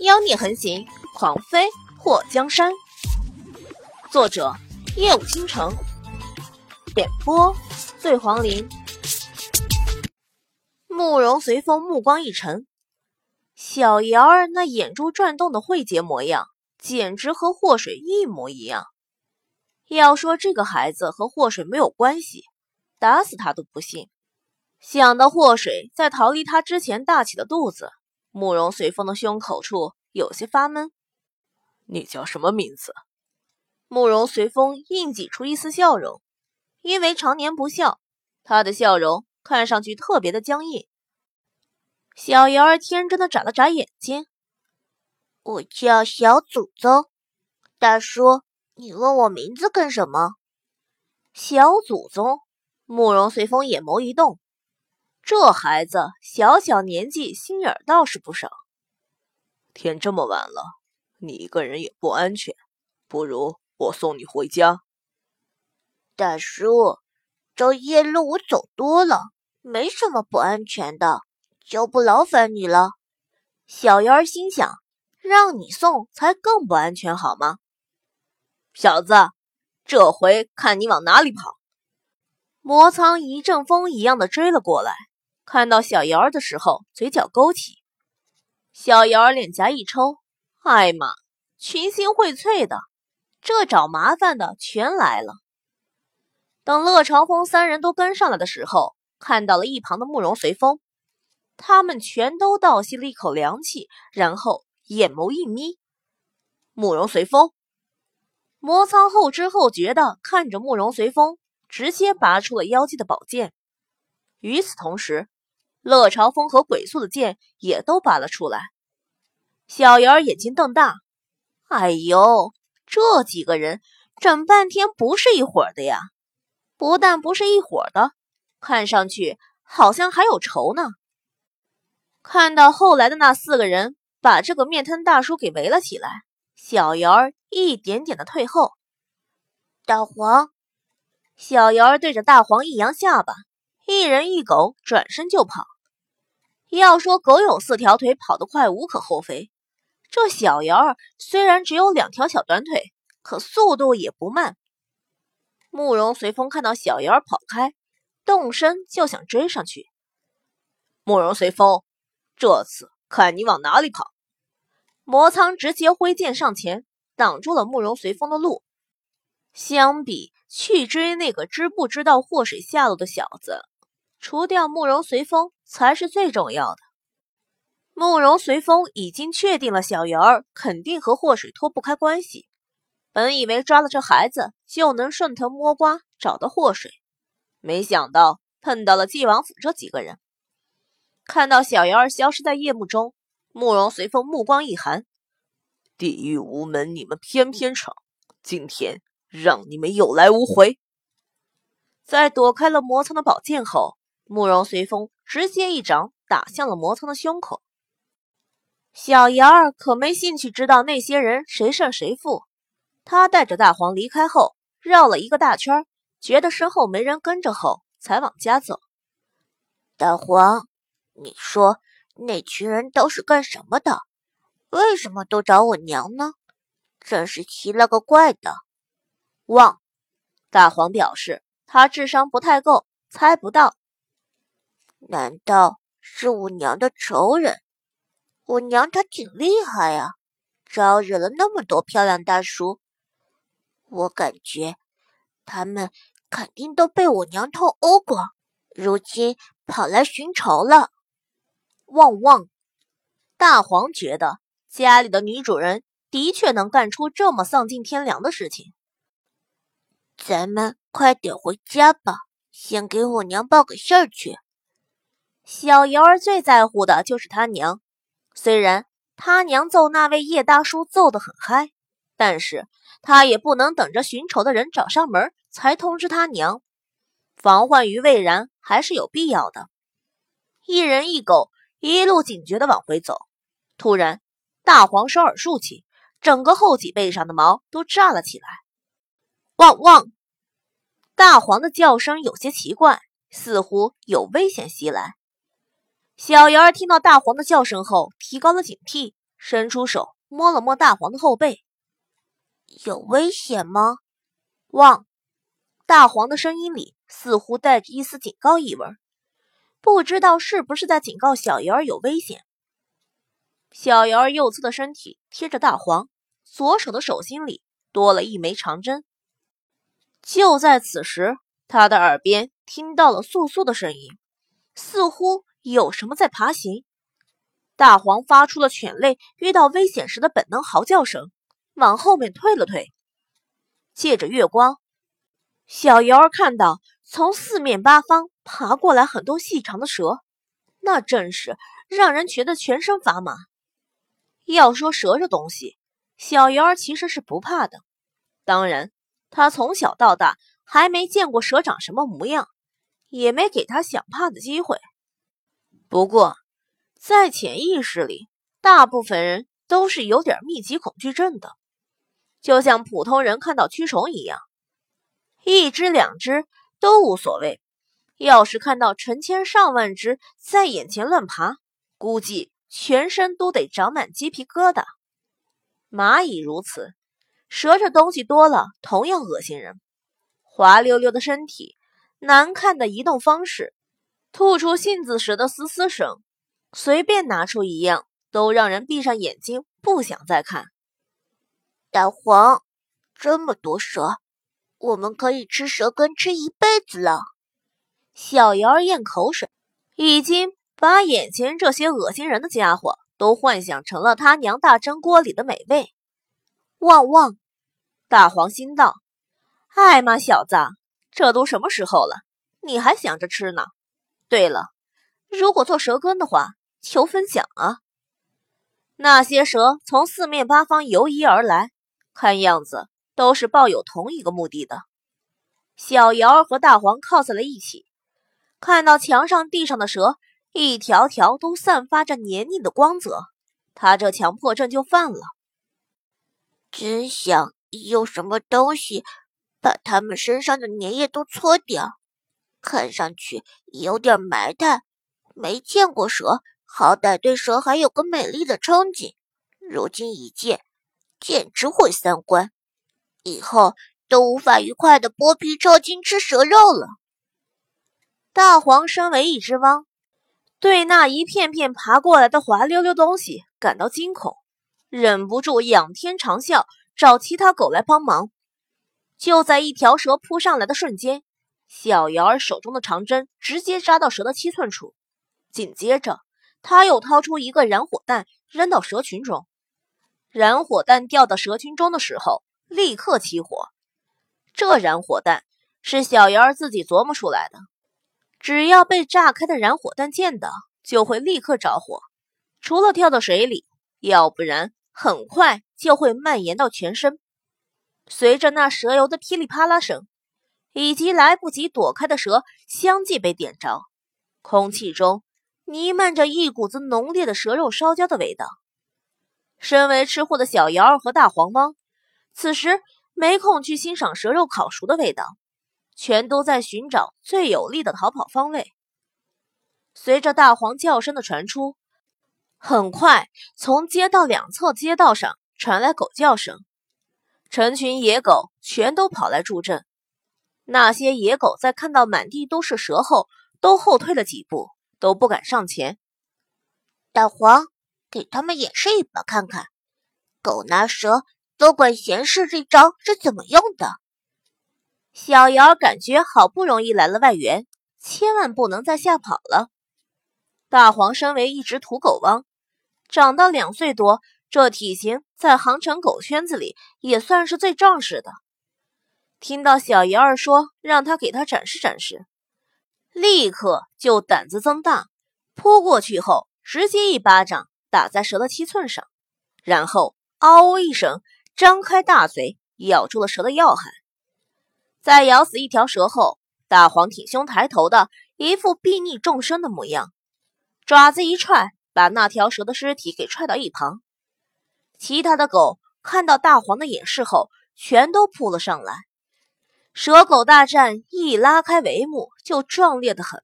妖孽横行，狂妃破江山。作者：夜舞倾城，演播：醉黄林。慕容随风目光一沉，小瑶儿那眼珠转动的慧洁模样，简直和祸水一模一样。要说这个孩子和祸水没有关系，打死他都不信。想到祸水在逃离他之前大起的肚子，慕容随风的胸口处有些发闷。你叫什么名字？慕容随风硬挤出一丝笑容，因为常年不笑，他的笑容看上去特别的僵硬。小瑶儿天真的眨了眨眼睛：“我叫小祖宗，大叔。”你问我名字干什么？小祖宗，慕容随风眼眸一动，这孩子小小年纪心眼倒是不少。天这么晚了，你一个人也不安全，不如我送你回家。大叔，这夜路我走多了，没什么不安全的，就不劳烦你了。小妖儿心想，让你送才更不安全，好吗？小子，这回看你往哪里跑！魔苍一阵风一样的追了过来，看到小瑶儿的时候，嘴角勾起。小瑶儿脸颊一抽，哎妈，群星荟萃的，这找麻烦的全来了。等乐朝风三人都跟上来的时候，看到了一旁的慕容随风，他们全都倒吸了一口凉气，然后眼眸一眯，慕容随风。魔苍后知后觉的看着慕容随风，直接拔出了妖姬的宝剑。与此同时，乐朝风和鬼宿的剑也都拔了出来。小瑶儿眼睛瞪大：“哎呦，这几个人整半天不是一伙的呀！不但不是一伙的，看上去好像还有仇呢。”看到后来的那四个人把这个面瘫大叔给围了起来。小瑶儿一点点的退后，大黄，小瑶儿对着大黄一扬下巴，一人一狗转身就跑。要说狗有四条腿跑得快，无可厚非。这小瑶儿虽然只有两条小短腿，可速度也不慢。慕容随风看到小瑶儿跑开，动身就想追上去。慕容随风，这次看你往哪里跑！魔苍直接挥剑上前，挡住了慕容随风的路。相比去追那个知不知道祸水下落的小子，除掉慕容随风才是最重要的。慕容随风已经确定了小瑶儿肯定和祸水脱不开关系，本以为抓了这孩子就能顺藤摸瓜找到祸水，没想到碰到了纪王府这几个人。看到小瑶儿消失在夜幕中。慕容随风目光一寒，地狱无门，你们偏偏闯，今天让你们有来无回。在躲开了魔苍的宝剑后，慕容随风直接一掌打向了魔苍的胸口。小瑶儿可没兴趣知道那些人谁胜谁负，他带着大黄离开后，绕了一个大圈，觉得身后没人跟着后，才往家走。大黄，你说。那群人都是干什么的？为什么都找我娘呢？真是奇了个怪的！望大黄表示他智商不太够，猜不到。难道是我娘的仇人？我娘她挺厉害呀，招惹了那么多漂亮大叔。我感觉他们肯定都被我娘偷欧过，如今跑来寻仇了。旺旺，大黄觉得家里的女主人的确能干出这么丧尽天良的事情。咱们快点回家吧，先给我娘报个信儿去。小瑶儿最在乎的就是他娘，虽然他娘揍那位叶大叔揍得很嗨，但是他也不能等着寻仇的人找上门才通知他娘，防患于未然还是有必要的。一人一狗。一路警觉的往回走，突然，大黄双耳竖起，整个后脊背上的毛都炸了起来。汪汪！大黄的叫声有些奇怪，似乎有危险袭来。小瑶儿听到大黄的叫声后，提高了警惕，伸出手摸了摸大黄的后背。有危险吗？汪！大黄的声音里似乎带着一丝警告意味，不知道是不是在警告小瑶儿有危险。小瑶儿右侧的身体贴着大黄，左手的手心里多了一枚长针。就在此时，他的耳边听到了簌簌的声音，似乎有什么在爬行。大黄发出了犬类遇到危险时的本能嚎叫声，往后面退了退。借着月光，小瑶儿看到从四面八方爬过来很多细长的蛇，那阵势让人觉得全身发麻。要说蛇这东西，小瑶儿其实是不怕的。当然，她从小到大还没见过蛇长什么模样，也没给她想怕的机会。不过，在潜意识里，大部分人都是有点密集恐惧症的，就像普通人看到蛆虫一样，一只两只都无所谓。要是看到成千上万只在眼前乱爬，估计。全身都得长满鸡皮疙瘩，蚂蚁如此，蛇这东西多了同样恶心人。滑溜溜的身体，难看的移动方式，吐出信子时的嘶嘶声，随便拿出一样都让人闭上眼睛不想再看。大黄，这么多蛇，我们可以吃蛇羹吃一辈子了。小瑶儿咽口水，已经。把眼前这些恶心人的家伙都幻想成了他娘大蒸锅里的美味。旺旺，大黄心道：“哎妈，小子，这都什么时候了，你还想着吃呢？对了，如果做蛇羹的话，求分享啊！”那些蛇从四面八方游移而来，看样子都是抱有同一个目的的。小瑶儿和大黄靠在了一起，看到墙上、地上的蛇。一条条都散发着黏腻的光泽，他这强迫症就犯了。真想用什么东西把他们身上的粘液都搓掉，看上去有点埋汰。没见过蛇，好歹对蛇还有个美丽的憧憬。如今一见，简直毁三观，以后都无法愉快的剥皮抽筋吃蛇肉了。大黄身为一只汪。对那一片片爬过来的滑溜溜东西感到惊恐，忍不住仰天长啸，找其他狗来帮忙。就在一条蛇扑上来的瞬间，小瑶儿手中的长针直接扎到蛇的七寸处，紧接着，他又掏出一个燃火弹扔到蛇群中。燃火弹掉到蛇群中的时候，立刻起火。这燃火弹是小瑶儿自己琢磨出来的。只要被炸开的燃火弹见到，就会立刻着火，除了跳到水里，要不然很快就会蔓延到全身。随着那蛇油的噼里啪啦声，以及来不及躲开的蛇相继被点着，空气中弥漫着一股子浓烈的蛇肉烧焦的味道。身为吃货的小瑶儿和大黄猫，此时没空去欣赏蛇肉烤熟的味道。全都在寻找最有利的逃跑方位。随着大黄叫声的传出，很快从街道两侧街道上传来狗叫声，成群野狗全都跑来助阵。那些野狗在看到满地都是蛇后，都后退了几步，都不敢上前。大黄，给他们演示一把看看，狗拿蛇多管闲事这招是怎么用的。小瑶感觉好不容易来了外援，千万不能再吓跑了。大黄身为一只土狗汪，长到两岁多，这体型在杭城狗圈子里也算是最壮实的。听到小瑶儿说让他给他展示展示，立刻就胆子增大，扑过去后直接一巴掌打在蛇的七寸上，然后嗷呜一声张开大嘴咬住了蛇的要害。在咬死一条蛇后，大黄挺胸抬头的一副睥睨众生的模样，爪子一踹，把那条蛇的尸体给踹到一旁。其他的狗看到大黄的演示后，全都扑了上来。蛇狗大战一拉开帷幕，就壮烈的很。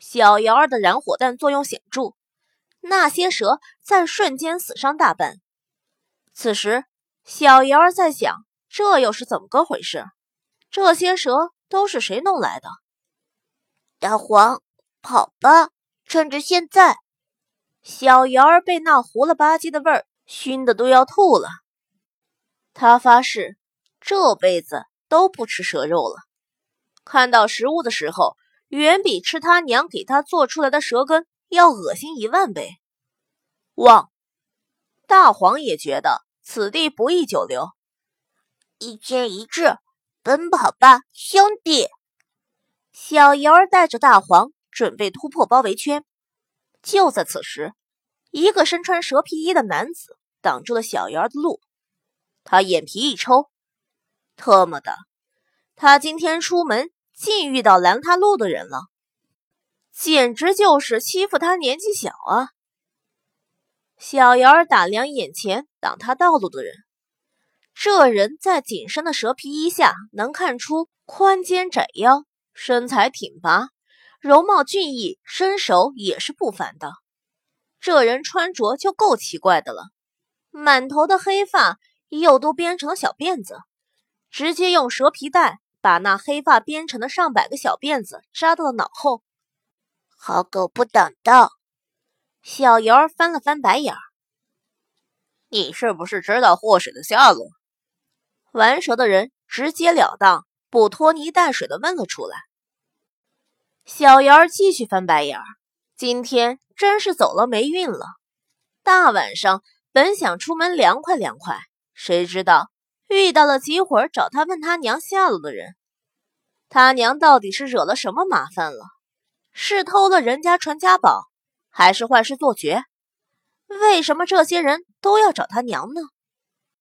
小瑶儿的燃火弹作用显著，那些蛇在瞬间死伤大半。此时，小瑶儿在想，这又是怎么个回事？这些蛇都是谁弄来的？大黄，跑吧，趁着现在！小瑶儿被那糊了吧唧的味儿熏得都要吐了。他发誓，这辈子都不吃蛇肉了。看到食物的时候，远比吃他娘给他做出来的蛇羹要恶心一万倍。望！大黄也觉得此地不宜久留，一见一致，奔跑吧，兄弟！小瑶儿带着大黄准备突破包围圈。就在此时，一个身穿蛇皮衣的男子挡住了小瑶儿的路。他眼皮一抽，特么的，他今天出门竟遇到拦他路的人了，简直就是欺负他年纪小啊！小瑶儿打量眼前挡他道路的人，这人在紧身的蛇皮衣下能看出宽肩窄腰，身材挺拔。容貌俊逸，身手也是不凡的。这人穿着就够奇怪的了，满头的黑发又都编成小辫子，直接用蛇皮带把那黑发编成的上百个小辫子扎到了脑后。好狗不挡道！小姚儿翻了翻白眼儿：“你是不是知道祸水的下落？”玩蛇的人直截了当、不拖泥带水的问了出来。小姚继续翻白眼儿，今天真是走了霉运了。大晚上本想出门凉快凉快，谁知道遇到了几伙找他问他娘下落的人。他娘到底是惹了什么麻烦了？是偷了人家传家宝，还是坏事做绝？为什么这些人都要找他娘呢？